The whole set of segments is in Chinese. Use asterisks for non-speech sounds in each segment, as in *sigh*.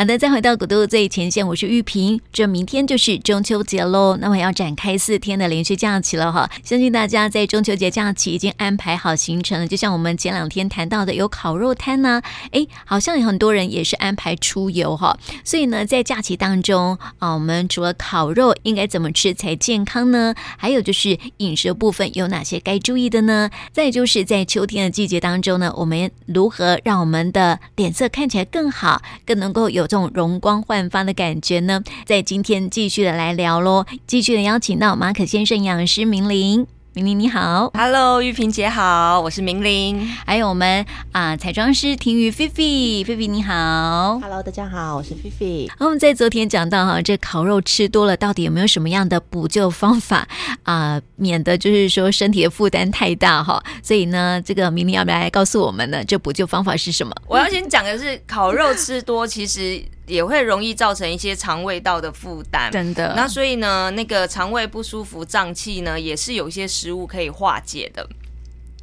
好的，再回到古都最前线，我是玉萍。这明天就是中秋节喽，那么要展开四天的连续假期了哈。相信大家在中秋节假期已经安排好行程了。就像我们前两天谈到的，有烤肉摊呢、啊，哎，好像有很多人也是安排出游哈。所以呢，在假期当中啊，我们除了烤肉应该怎么吃才健康呢？还有就是饮食部分有哪些该注意的呢？再就是在秋天的季节当中呢，我们如何让我们的脸色看起来更好，更能够有这种容光焕发的感觉呢？在今天继续的来聊喽，继续的邀请到马可先生营养师明玲。明玲你好，Hello，玉萍姐好，我是明玲，还有我们啊彩妆师婷瑜菲菲，菲菲你好，Hello，大家好，我是菲菲。我们在昨天讲到哈，这烤肉吃多了，到底有没有什么样的补救方法啊、呃，免得就是说身体的负担太大哈。所以呢，这个明玲要不要来告诉我们呢？这补救方法是什么？我要先讲的是，烤肉吃多其实。也会容易造成一些肠胃道的负担，真的。那所以呢，那个肠胃不舒服、胀气呢，也是有一些食物可以化解的。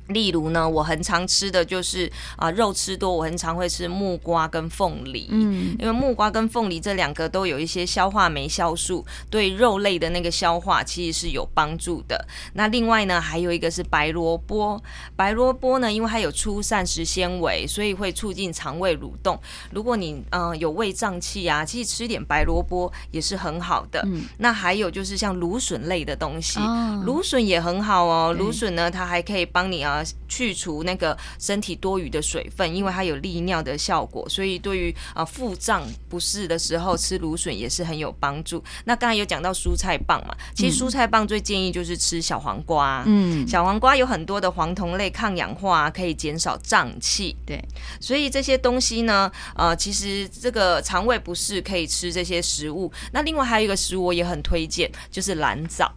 例如呢，我很常吃的就是啊，肉吃多，我很常会吃木瓜跟凤梨，嗯，因为木瓜跟凤梨这两个都有一些消化酶酵素，对肉类的那个消化其实是有帮助的。那另外呢，还有一个是白萝卜，白萝卜呢，因为它有粗膳食纤维，所以会促进肠胃蠕动。如果你嗯、呃、有胃胀气啊，其实吃一点白萝卜也是很好的。嗯，那还有就是像芦笋类的东西，哦、芦笋也很好哦。芦笋呢，它还可以帮你啊。去除那个身体多余的水分，因为它有利尿的效果，所以对于啊腹胀不适的时候吃芦笋也是很有帮助。那刚才有讲到蔬菜棒嘛，其实蔬菜棒最建议就是吃小黄瓜，嗯，小黄瓜有很多的黄酮类，抗氧化，可以减少胀气。对，所以这些东西呢，呃，其实这个肠胃不适可以吃这些食物。那另外还有一个食物我也很推荐，就是蓝藻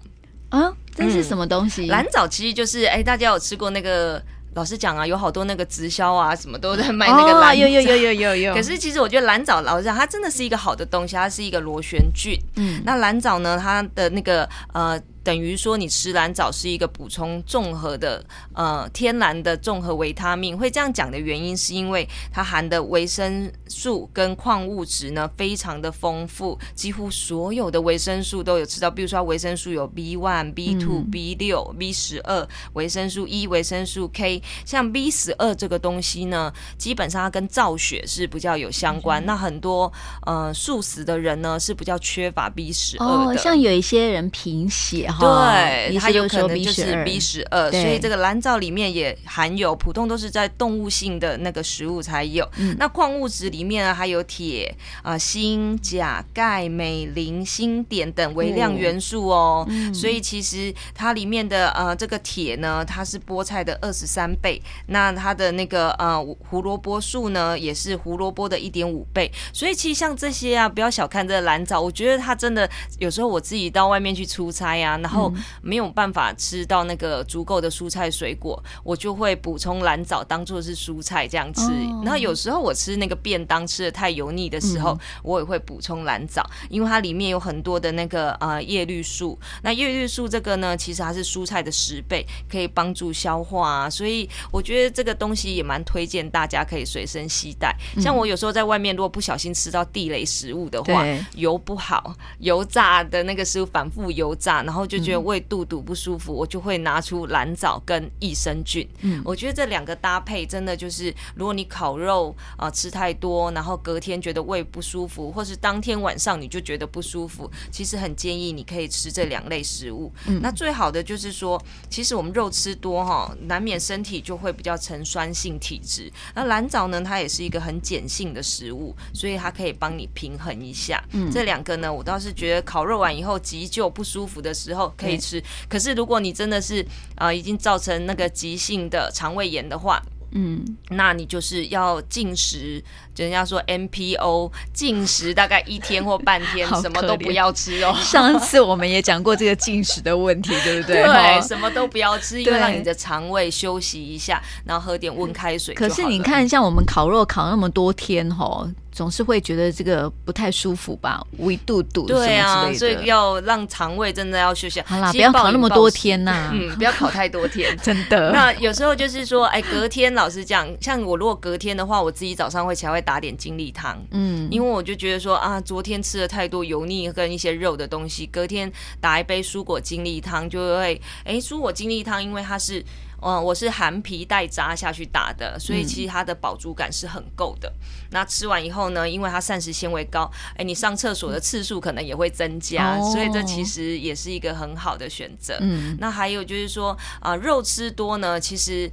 啊。这是什么东西？蓝藻其实就是哎，大家有吃过那个？老实讲啊，有好多那个直销啊，什么都在卖那个蓝藻。有有有有有有。可是其实我觉得蓝藻，老实讲，它真的是一个好的东西，它是一个螺旋菌。嗯。那蓝藻呢，它的那个呃。等于说，你吃蓝藻是一个补充综合的呃天然的综合维他命。会这样讲的原因，是因为它含的维生素跟矿物质呢非常的丰富，几乎所有的维生素都有吃到。比如说，维生素有 B one、B two、B 六、B 十二，维生素 E、维生素 K。像 B 十二这个东西呢，基本上它跟造血是比较有相关。那很多呃素食的人呢是比较缺乏 B 十二的。哦，像有一些人贫血。对，它有可能就是 B 十二，所以这个蓝藻里面也含有，普通都是在动物性的那个食物才有。嗯、那矿物质里面呢，还有铁啊、锌、钾、钙、镁、磷、锌、碘等微量元素哦。嗯、所以其实它里面的呃这个铁呢，它是菠菜的二十三倍。那它的那个呃胡萝卜素呢，也是胡萝卜的一点五倍。所以其实像这些啊，不要小看这个蓝藻，我觉得它真的有时候我自己到外面去出差啊。然后没有办法吃到那个足够的蔬菜水果，我就会补充蓝藻当做是蔬菜这样吃。然后有时候我吃那个便当吃的太油腻的时候，我也会补充蓝藻，因为它里面有很多的那个呃叶绿素。那叶绿素这个呢，其实它是蔬菜的十倍，可以帮助消化啊。所以我觉得这个东西也蛮推荐大家可以随身携带。像我有时候在外面如果不小心吃到地雷食物的话，油不好，油炸的那个食物反复油炸，然后。就觉得胃肚肚不舒服，我就会拿出蓝藻跟益生菌。嗯，我觉得这两个搭配真的就是，如果你烤肉啊、呃、吃太多，然后隔天觉得胃不舒服，或是当天晚上你就觉得不舒服，其实很建议你可以吃这两类食物。嗯，那最好的就是说，其实我们肉吃多哈，难免身体就会比较呈酸性体质。那蓝藻呢，它也是一个很碱性的食物，所以它可以帮你平衡一下。嗯，这两个呢，我倒是觉得烤肉完以后急救不舒服的时候。可以吃，可是如果你真的是啊、呃，已经造成那个急性的肠胃炎的话，嗯，那你就是要禁食，就人家说 MPO 禁食大概一天或半天，*laughs* 什么都不要吃哦。上次我们也讲过这个禁食的问题，对不对？*laughs* 对，什么都不要吃，因为让你的肠胃休息一下，然后喝点温开水。可是你看，像我们烤肉烤那么多天，吼。总是会觉得这个不太舒服吧，胃肚肚对啊，所以要让肠胃真的要休息。好啦，不要考那么多天呐、啊，*laughs* 嗯，不要烤太多天，*laughs* 真的。那有时候就是说，哎，隔天老实讲，像我如果隔天的话，我自己早上会起来会打点精力汤，嗯，因为我就觉得说啊，昨天吃了太多油腻跟一些肉的东西，隔天打一杯蔬果精力汤就会，哎，蔬果精力汤因为它是。嗯，我是含皮带渣下去打的，所以其实它的饱足感是很够的。嗯、那吃完以后呢，因为它膳食纤维高，哎，你上厕所的次数可能也会增加，哦、所以这其实也是一个很好的选择。嗯，那还有就是说啊、呃，肉吃多呢，其实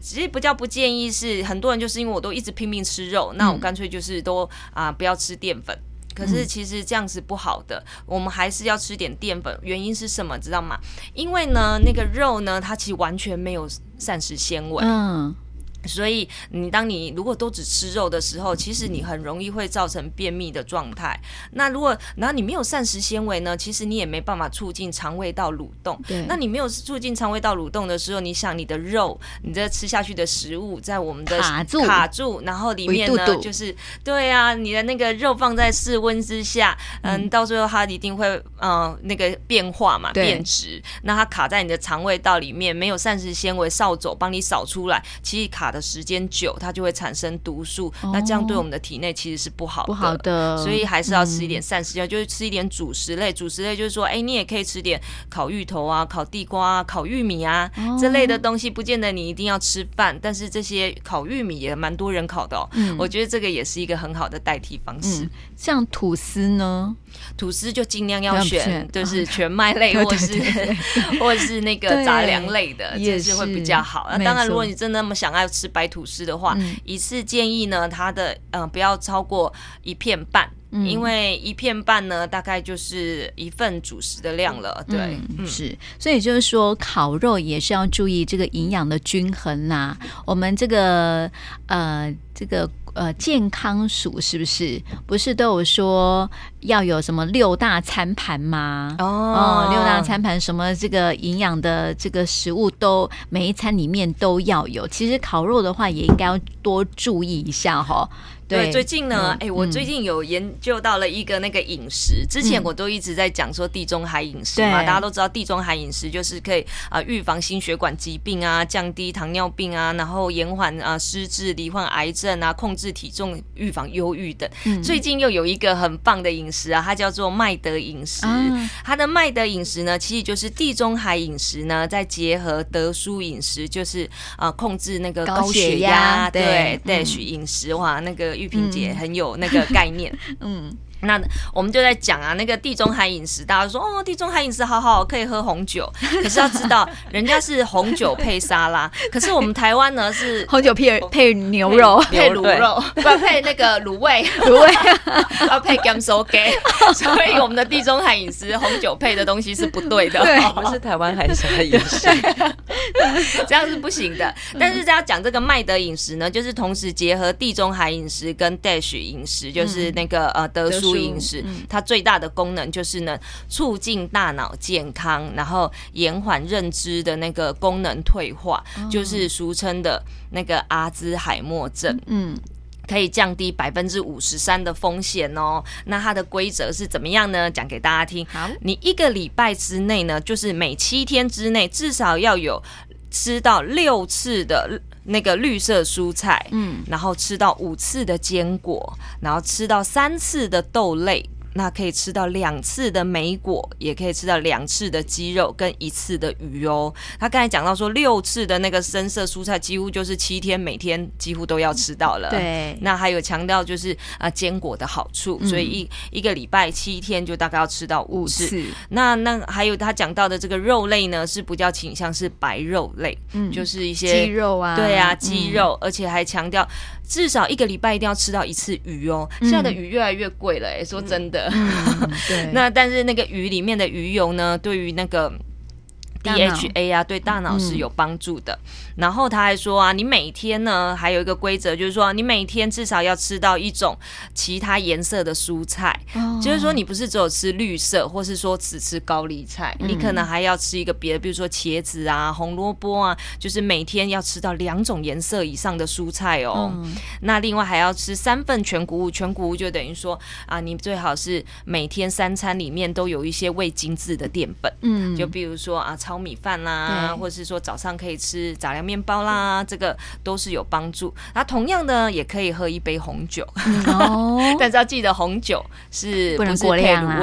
其实不叫不建议，是很多人就是因为我都一直拼命吃肉，那我干脆就是都啊、呃、不要吃淀粉。可是其实这样子不好的，嗯、我们还是要吃点淀粉。原因是什么？知道吗？因为呢，那个肉呢，它其实完全没有膳食纤维。嗯。所以你当你如果都只吃肉的时候，其实你很容易会造成便秘的状态。那如果然后你没有膳食纤维呢，其实你也没办法促进肠胃道蠕动。对。那你没有促进肠胃道蠕动的时候，你想你的肉，你这吃下去的食物在我们的卡住卡住，然后里面呢就是对啊，你的那个肉放在室温之下，嗯，嗯到最后它一定会嗯、呃、那个变化嘛，变质。那它卡在你的肠胃道里面，没有膳食纤维扫帚帮你扫出来，其实卡。的时间久，它就会产生毒素，哦、那这样对我们的体内其实是不好的，不好的。所以还是要吃一点膳食，嗯、就是吃一点主食类。主食类就是说，哎、欸，你也可以吃点烤芋头啊、烤地瓜啊、烤玉米啊、哦、这类的东西，不见得你一定要吃饭，但是这些烤玉米也蛮多人烤的哦。嗯、我觉得这个也是一个很好的代替方式。嗯、像吐司呢？吐司就尽量要选，就是全麦类 *laughs* 或是 *laughs* 或是那个杂粮类的，也是会比较好。那当然，如果你真的那么想要吃白吐司的话，嗯、一次建议呢，它的嗯、呃、不要超过一片半，嗯、因为一片半呢大概就是一份主食的量了。对，嗯嗯、是，所以就是说烤肉也是要注意这个营养的均衡啦。我们这个呃这个。呃，健康署是不是不是都有说要有什么六大餐盘吗？哦，哦，六大餐盘，什么这个营养的这个食物都每一餐里面都要有。其实烤肉的话，也应该要多注意一下哈、哦。对，最近呢，哎、嗯欸，我最近有研究到了一个那个饮食。之前我都一直在讲说地中海饮食嘛，嗯、大家都知道地中海饮食就是可以啊预防心血管疾病啊，降低糖尿病啊，然后延缓啊失智、罹患癌症啊，控制体重、预防忧郁等。嗯、最近又有一个很棒的饮食啊，它叫做麦德饮食。啊、它的麦德饮食呢，其实就是地中海饮食呢，再结合德舒饮食，就是啊控制那个高血压，对，DASH 饮食哇，那个。玉萍姐很有那个概念，*laughs* 嗯。那我们就在讲啊，那个地中海饮食，大家说哦，地中海饮食好好，可以喝红酒。*laughs* 可是要知道，人家是红酒配沙拉，可是我们台湾呢是 *laughs* 红酒配配牛肉，配 *laughs* 卤肉，不配那个卤味，卤味。要配甘酥鸡。所以我们的地中海饮食，红酒配的东西是不对的。对，不是台湾海鲜饮食，这样是不行的。但是要讲这个麦德饮食呢，就是同时结合地中海饮食跟 DASH 饮食，就是那个呃德舒。饮食，它最大的功能就是呢，促进大脑健康，然后延缓认知的那个功能退化，哦、就是俗称的那个阿兹海默症。嗯，可以降低百分之五十三的风险哦。那它的规则是怎么样呢？讲给大家听。好，你一个礼拜之内呢，就是每七天之内至少要有吃到六次的。那个绿色蔬菜，嗯，然后吃到五次的坚果，然后吃到三次的豆类。那可以吃到两次的莓果，也可以吃到两次的鸡肉跟一次的鱼哦。他刚才讲到说六次的那个深色蔬菜，几乎就是七天每天几乎都要吃到了。对，那还有强调就是啊坚果的好处，所以一一个礼拜七天就大概要吃到五次。五次。那那还有他讲到的这个肉类呢，是比较倾向是白肉类，嗯，就是一些鸡肉啊，对啊，鸡肉，嗯、而且还强调。至少一个礼拜一定要吃到一次鱼哦。现在的鱼越来越贵了，哎，说真的。对。*laughs* 那但是那个鱼里面的鱼油呢，对于那个 DHA 啊，对大脑是有帮助的。嗯、然后他还说啊，你每天呢还有一个规则，就是说你每天至少要吃到一种其他颜色的蔬菜，哦、就是说你不是只有吃绿色，或是说只吃高丽菜，嗯、你可能还要吃一个别的，比如说茄子啊、红萝卜啊，就是每天要吃到两种颜色以上的蔬菜哦。嗯、那另外还要吃三份全谷物，全谷物就等于说啊，你最好是每天三餐里面都有一些未精制的淀粉，嗯，就比如说啊。炒米饭啦，或者是说早上可以吃杂粮面包啦，这个都是有帮助。那同样呢，也可以喝一杯红酒，哦。*laughs* 但是要记得红酒是不能过量 *laughs*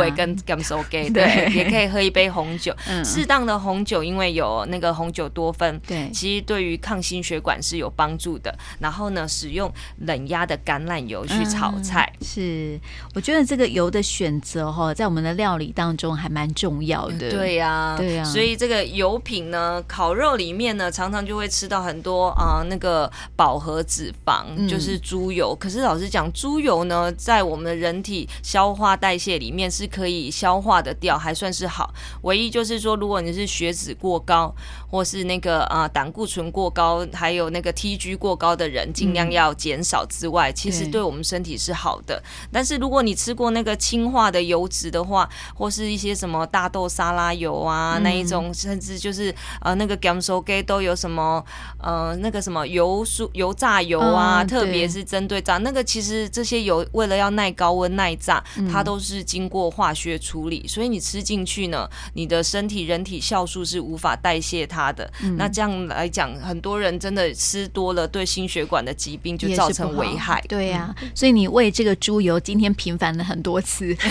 对，也可以喝一杯红酒，适当的红酒，因为有那个红酒多酚，对，其实对于抗心血管是有帮助的。然后呢，使用冷压的橄榄油去炒菜，是。我觉得这个油的选择哈，在我们的料理当中还蛮重要的。对呀，对呀，所以这个。油品呢，烤肉里面呢，常常就会吃到很多啊、呃，那个饱和脂肪，就是猪油。嗯、可是老实讲，猪油呢，在我们的人体消化代谢里面是可以消化的掉，还算是好。唯一就是说，如果你是血脂过高，或是那个啊、呃、胆固醇过高，还有那个 TG 过高的人，尽量要减少之外，嗯、其实对我们身体是好的。但是如果你吃过那个氢化的油脂的话，或是一些什么大豆沙拉油啊、嗯、那一种。甚至就是呃那个 gamsoge 都有什么呃那个什么油酥油炸油啊，嗯、特别是针对炸那个，其实这些油为了要耐高温耐炸，嗯、它都是经过化学处理，所以你吃进去呢，你的身体人体酵素是无法代谢它的。嗯、那这样来讲，很多人真的吃多了，对心血管的疾病就造成危害。对呀、所以你喂这个猪油今天频繁了很多次，*laughs*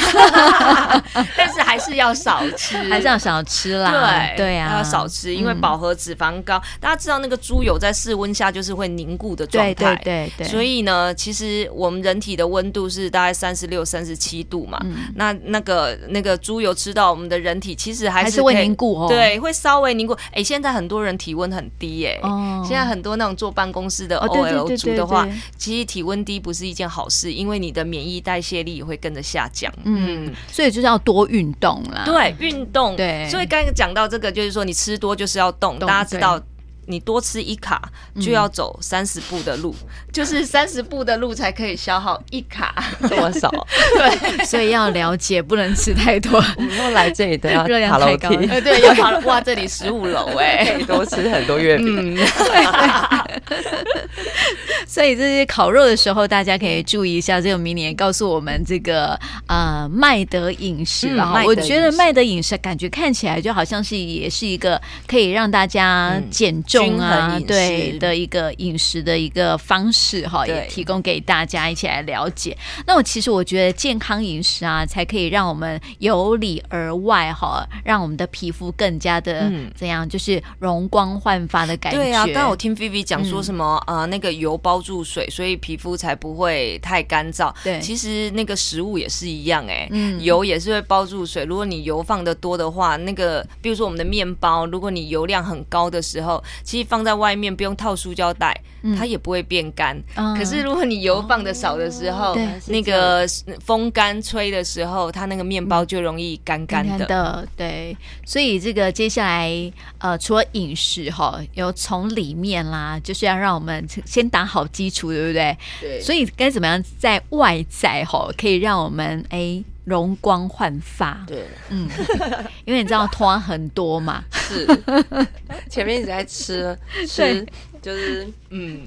但是还是要少吃，*laughs* 还是要少吃啦。对。对啊，要少吃，因为饱和脂肪高。嗯、大家知道那个猪油在室温下就是会凝固的状态，对对对对。所以呢，其实我们人体的温度是大概三十六、三十七度嘛。嗯、那那个那个猪油吃到我们的人体，其实还是，会凝固哦。对，会稍微凝固。哎、欸，现在很多人体温很低哎、欸。哦。现在很多那种坐办公室的 OL 族的话，其实体温低不是一件好事，因为你的免疫代谢力也会跟着下降。嗯。所以就是要多运动啦。对，运动。对。所以刚刚讲到这个。就是说，你吃多就是要动。动，大家知道，你多吃一卡就要走三十步的路，嗯、就是三十步的路才可以消耗一卡，*laughs* 多少。对，所以要了解，不能吃太多。我们要来这里都要热量太高。对，要爬哇，这里十五楼哎，多吃很多月饼。嗯 *laughs* 所以这些烤肉的时候，大家可以注意一下。这个明年告诉我们这个呃麦德饮食，然后、嗯、我觉得麦德饮食感觉看起来就好像是也是一个可以让大家减重啊，嗯、对的一个饮食的一个方式哈，也提供给大家一起来了解。那我其实我觉得健康饮食啊，才可以让我们由里而外哈，让我们的皮肤更加的怎样，就是容光焕发的感觉。对啊，刚刚我听 Vivi 讲说什么啊、嗯呃，那个油包。住水，所以皮肤才不会太干燥。对，其实那个食物也是一样、欸，哎，嗯，油也是会包住水。如果你油放的多的话，那个，比如说我们的面包，如果你油量很高的时候，其实放在外面不用套塑胶袋，嗯、它也不会变干。嗯、可是如果你油放的少的时候，哦、那个风干吹的时候，它那个面包就容易干干的，的。对，所以这个接下来，呃，除了饮食哈，有从里面啦，就是要让我们先打好。基础对不对？对，所以该怎么样在外在哈，可以让我们哎容光焕发？对，嗯，*laughs* 因为你知道拖很多嘛，是。*laughs* 前面一直在吃吃，就是嗯。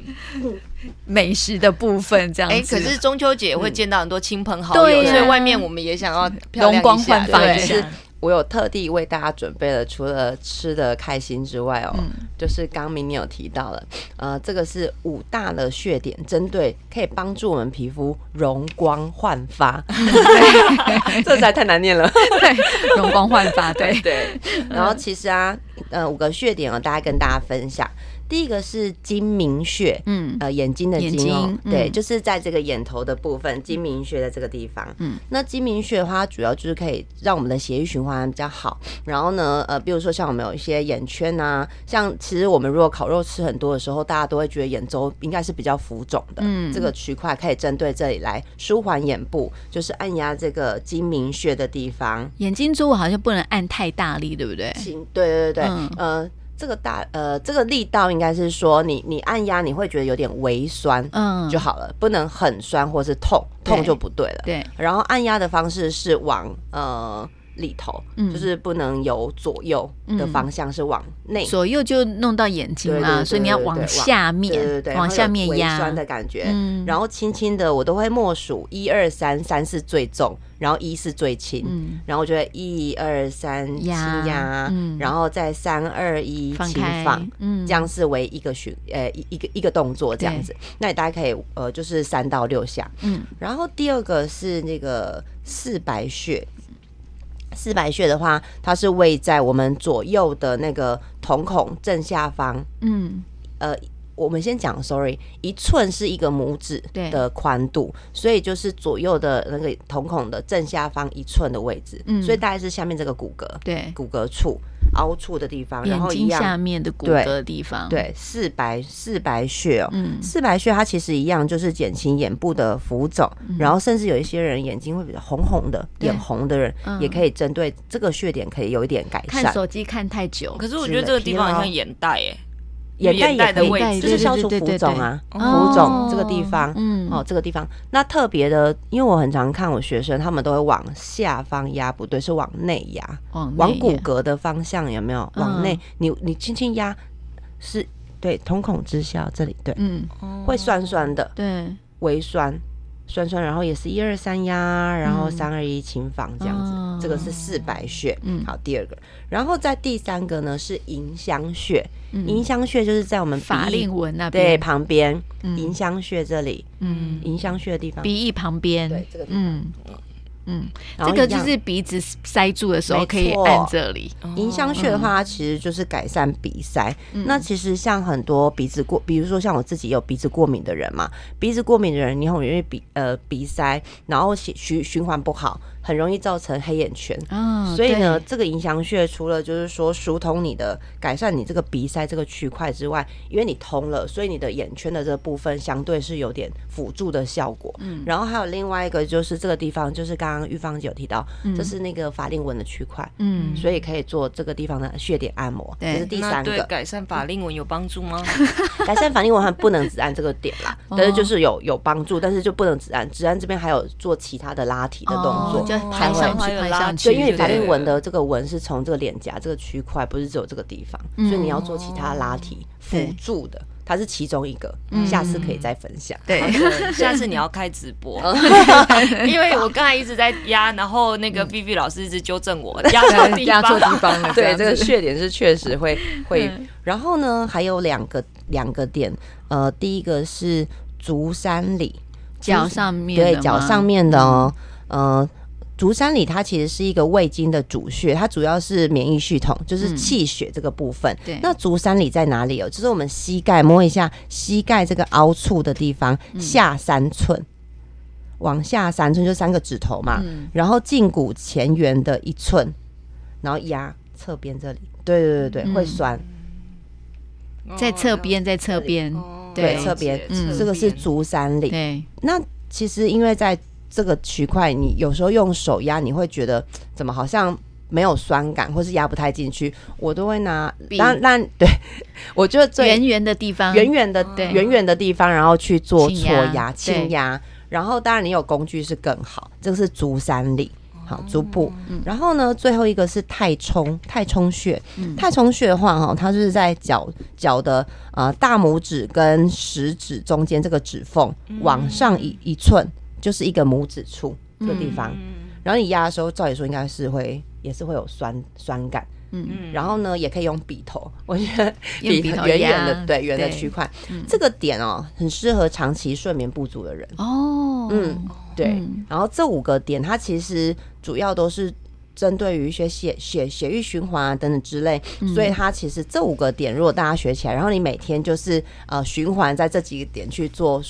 美食的部分这样子。哎，可是中秋节会见到很多亲朋好友，嗯啊、所以外面我们也想要容光焕发一下。我有特地为大家准备了，除了吃的开心之外哦，嗯、就是刚明你有提到了，呃，这个是五大的穴点，针对可以帮助我们皮肤容光焕发，*laughs* 这实在太难念了，对，容光焕发，对 *laughs* 对。然后其实啊，呃，五个穴点哦，大家跟大家分享。第一个是睛明穴，嗯，呃，眼睛的睛对，嗯、就是在这个眼头的部分，睛明穴在这个地方。嗯，那睛明穴的话，它主要就是可以让我们的血液循环比较好。然后呢，呃，比如说像我们有一些眼圈啊，像其实我们如果烤肉吃很多的时候，大家都会觉得眼周应该是比较浮肿的。嗯，这个区块可以针对这里来舒缓眼部，就是按压这个睛明穴的地方。眼睛周围好像不能按太大力，对不对？行，对对对对，嗯、呃。这个大呃，这个力道应该是说你你按压你会觉得有点微酸，嗯，就好了，不能很酸或是痛，痛就不对了。对，然后按压的方式是往呃里头，嗯，就是不能有左右的方向，是往内，左右就弄到眼睛了，所以你要往下面，对对对，往下面压，酸的感觉，嗯，然后轻轻的，我都会默数一二三，三是最重。然后一是最轻，嗯、然后我觉得一二三轻压，嗯、然后再三二一轻放，嗯、这样是为一个循呃一一个一个动作这样子。那你大家可以呃就是三到六下，嗯。然后第二个是那个四白穴，四白穴的话，它是位在我们左右的那个瞳孔正下方，嗯，呃。我们先讲，sorry，一寸是一个拇指的宽度，所以就是左右的那个瞳孔的正下方一寸的位置，嗯，所以大概是下面这个骨骼，对，骨骼处凹处的地方，然后一样下面的骨骼的地方，对，四白四白穴哦，嗯，四白穴它其实一样，就是减轻眼部的浮肿，嗯、然后甚至有一些人眼睛会比较红红的，眼红的人也可以针对这个穴点可以有一点改善。看手机看太久，可是我觉得这个地方好像眼袋耶。眼袋也可以，就是消除浮肿啊，浮肿这个地方，嗯，哦，这个地方，那特别的，因为我很常看我学生，他们都会往下方压，不对，是往内压，往骨骼的方向有没有？往内，你你轻轻压，是对，瞳孔之下这里，对，嗯，会酸酸的，对，微酸。酸酸，然后也是一二三压，然后三二一轻放这样子，嗯、这个是四白穴。嗯，好，第二个，然后在第三个呢是迎香穴，迎香穴就是在我们法令纹那边。对旁边，迎香穴这里，嗯，迎香穴的地方，鼻翼旁边，对这个地方，嗯。嗯，这个就是鼻子塞住的时候可以按这里。迎香穴的话，它其实就是改善鼻塞。嗯、那其实像很多鼻子过，比如说像我自己有鼻子过敏的人嘛，鼻子过敏的人，你很容易鼻呃鼻塞，然后循循循环不好。很容易造成黑眼圈，哦、所以呢，这个迎香穴除了就是说疏通你的、改善你这个鼻塞这个区块之外，因为你通了，所以你的眼圈的这个部分相对是有点辅助的效果。嗯，然后还有另外一个就是这个地方，就是刚刚玉芳姐有提到，嗯、这是那个法令纹的区块，嗯，所以可以做这个地方的穴点按摩。对这是第三个，对改善法令纹有帮助吗？*laughs* 改善法令纹还不能只按这个点啦，但是就是有有帮助，但是就不能只按，只按这边还有做其他的拉提的动作。哦抬上去，抬上去。对，因为法令纹的这个纹是从这个脸颊这个区块，不是只有这个地方，所以你要做其他拉提辅助的，它是其中一个。下次可以再分享。对，*laughs* 下次你要开直播，*laughs* *laughs* 因为我刚才一直在压，然后那个 Vivi 老师一直纠正我压错压错地方了。对，这个穴点是确实会会。然后呢，还有两个两个点，呃，第一个是足三里，脚上面，对，脚上面的哦，呃。足三里它其实是一个胃经的主穴，它主要是免疫系统，就是气血这个部分。嗯、对，那足三里在哪里哦？就是我们膝盖摸一下膝盖这个凹处的地方，下三寸，嗯、往下三寸就三个指头嘛。嗯、然后胫骨前缘的一寸，然后压侧边这里。对对对对，嗯、会酸。在侧边，在侧边，对侧边，嗯，这个是足三里。对，那其实因为在这个区块，你有时候用手压，你会觉得怎么好像没有酸感，或是压不太进去。我都会拿，当然对，我觉得最圆圆的地方，圆圆的对，圆圆的地方，然后去做搓压、轻压。然后当然你有工具是更好。这个是足三里，好，足部。然后呢，最后一个是太冲，太冲穴。太冲穴的话，哈，它就是在脚脚的呃大拇指跟食指中间这个指缝往上一一寸。就是一个拇指处这个地方，嗯、然后你压的时候，照理说应该是会，也是会有酸酸感，嗯。嗯，然后呢，也可以用笔头，*laughs* 我觉得笔头圆圆的，对圆的区块，嗯、这个点哦，很适合长期睡眠不足的人。哦，嗯，对，然后这五个点它其实主要都是针对于一些血血血液循环啊等等之类，所以它其实这五个点，如果大家学起来，然后你每天就是呃循环在这几个点去做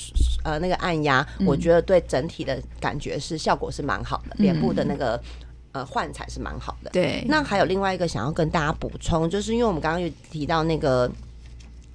呃那个按压，我觉得对整体的感觉是效果是蛮好的，脸部的那个呃焕彩是蛮好的。对，那还有另外一个想要跟大家补充，就是因为我们刚刚有提到那个。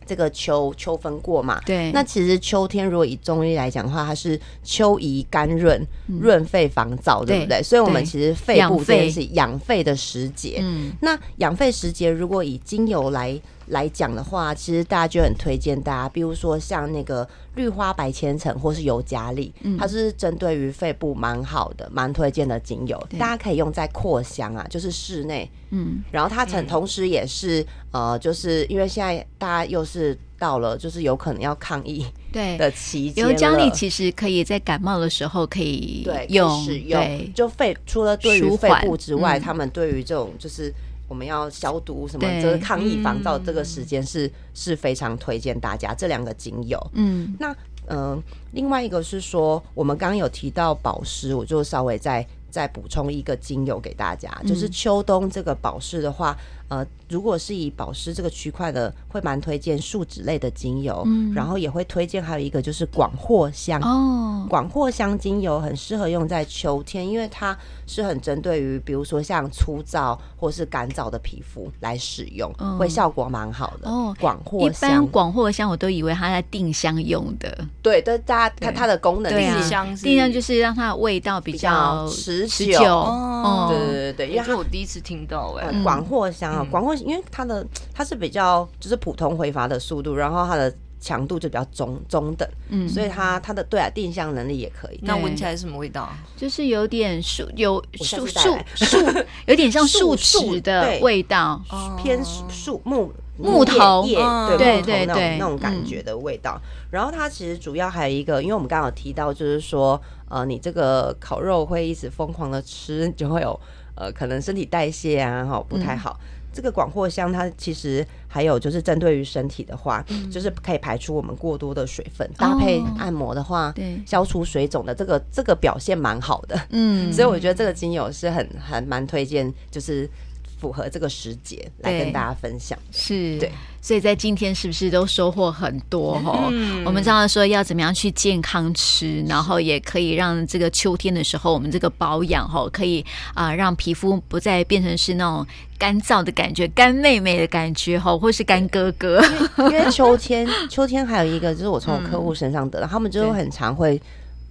这个秋秋分过嘛？对。那其实秋天如果以中医来讲的话，它是秋宜甘润，润肺防燥，对不对？所以，我们其实肺部这是养肺的时节。嗯。那养肺时节，如果以精油来来讲的话，其实大家就很推荐大家，比如说像那个绿花白千层或是尤加利，它是针对于肺部蛮好的，蛮推荐的精油，大家可以用在扩香啊，就是室内。嗯。然后它同同时也是呃，就是因为现在大家又是到了就是有可能要抗疫对的期间，尤加利其实可以在感冒的时候可以用对使用，对就肺除了对于肺部之外，他们对于这种就是。我们要消毒什么？这个抗疫防燥这个时间是、嗯、是非常推荐大家这两个精油。嗯，那嗯、呃，另外一个是说，我们刚刚有提到保湿，我就稍微再再补充一个精油给大家，就是秋冬这个保湿的话。呃，如果是以保湿这个区块的，会蛮推荐树脂类的精油，嗯，然后也会推荐还有一个就是广藿香哦，广藿香精油很适合用在秋天，因为它是很针对于比如说像粗糙或是干燥的皮肤来使用，哦、会效果蛮好的哦。广藿香，一般广藿香我都以为它在定香用的，对，但大家它它的功能是定香，定香就是让它的味道比较持久，持久。哦，对对对对，因为我第一次听到哎、欸，广藿香。广藿，因为它的它是比较就是普通挥发的速度，然后它的强度就比较中中等，嗯，所以它它的对啊定向能力也可以。那闻起来是什么味道？就是有点树有树树树，有点像树脂的味道，偏树木木头叶，对对对对。那种感觉的味道。然后它其实主要还有一个，因为我们刚刚有提到，就是说呃，你这个烤肉会一直疯狂的吃，就会有呃可能身体代谢啊哈不太好。这个广藿香，它其实还有就是针对于身体的话，嗯、就是可以排出我们过多的水分，搭配按摩的话，对、哦，消除水肿的这个这个表现蛮好的，嗯，所以我觉得这个精油是很很蛮推荐，就是。符合这个时节来跟大家分享，是。对，所以在今天是不是都收获很多？哈？嗯、我们知道说要怎么样去健康吃，然后也可以让这个秋天的时候，我们这个保养哈，可以啊、呃、让皮肤不再变成是那种干燥的感觉、干妹妹的感觉哈，或是干哥哥。因为秋天，*laughs* 秋天还有一个就是我从我客户身上得到，嗯、他们就很常会。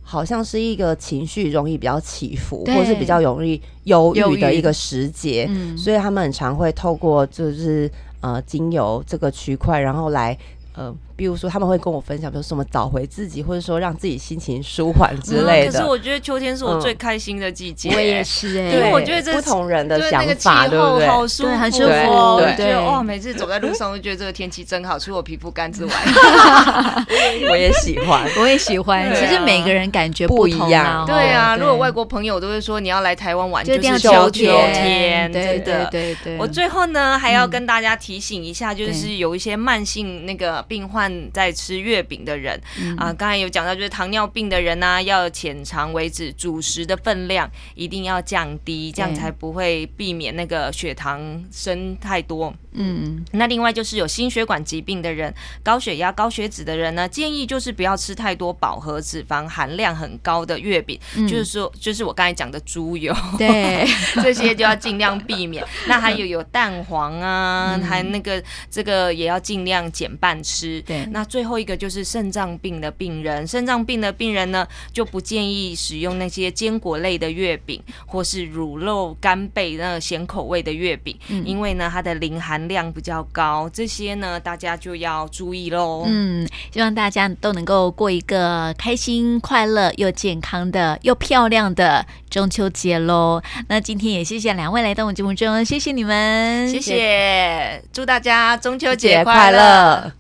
好像是一个情绪容易比较起伏，对或是比较容易忧郁的一个时节，嗯、所以他们很常会透过就是呃精油这个区块，然后来呃。比如说，他们会跟我分享，比如说什么找回自己，或者说让自己心情舒缓之类的。可是我觉得秋天是我最开心的季节。我也是哎，因为我觉得这不同人的想法，对不对？好舒服，很舒服。对，哇，每次走在路上都觉得这个天气真好，除了皮肤干之外，*laughs* *laughs* 我也喜欢，我也喜欢。其实每个人感觉不一样。对啊，如果外国朋友都会说你要来台湾玩，就是秋天，对对对对。我最后呢还要跟大家提醒一下，就是有一些慢性那个病患在吃月。饼的人啊，刚才有讲到，就是糖尿病的人呢、啊，要浅尝为止，主食的分量一定要降低，这样才不会避免那个血糖升太多。嗯，那另外就是有心血管疾病的人，高血压、高血脂的人呢，建议就是不要吃太多饱和脂肪含量很高的月饼，嗯、就是说，就是我刚才讲的猪油，对，*laughs* 这些就要尽量避免。那还有有蛋黄啊，嗯、还那个这个也要尽量减半吃。对，那最后一个。就是肾脏病的病人，肾脏病的病人呢，就不建议使用那些坚果类的月饼，或是乳酪干贝那个咸口味的月饼，嗯、因为呢，它的磷含量比较高，这些呢，大家就要注意喽。嗯，希望大家都能够过一个开心、快乐又健康的又漂亮的中秋节喽。那今天也谢谢两位来到我们节目中，谢谢你们，谢谢，祝大家中秋节快乐。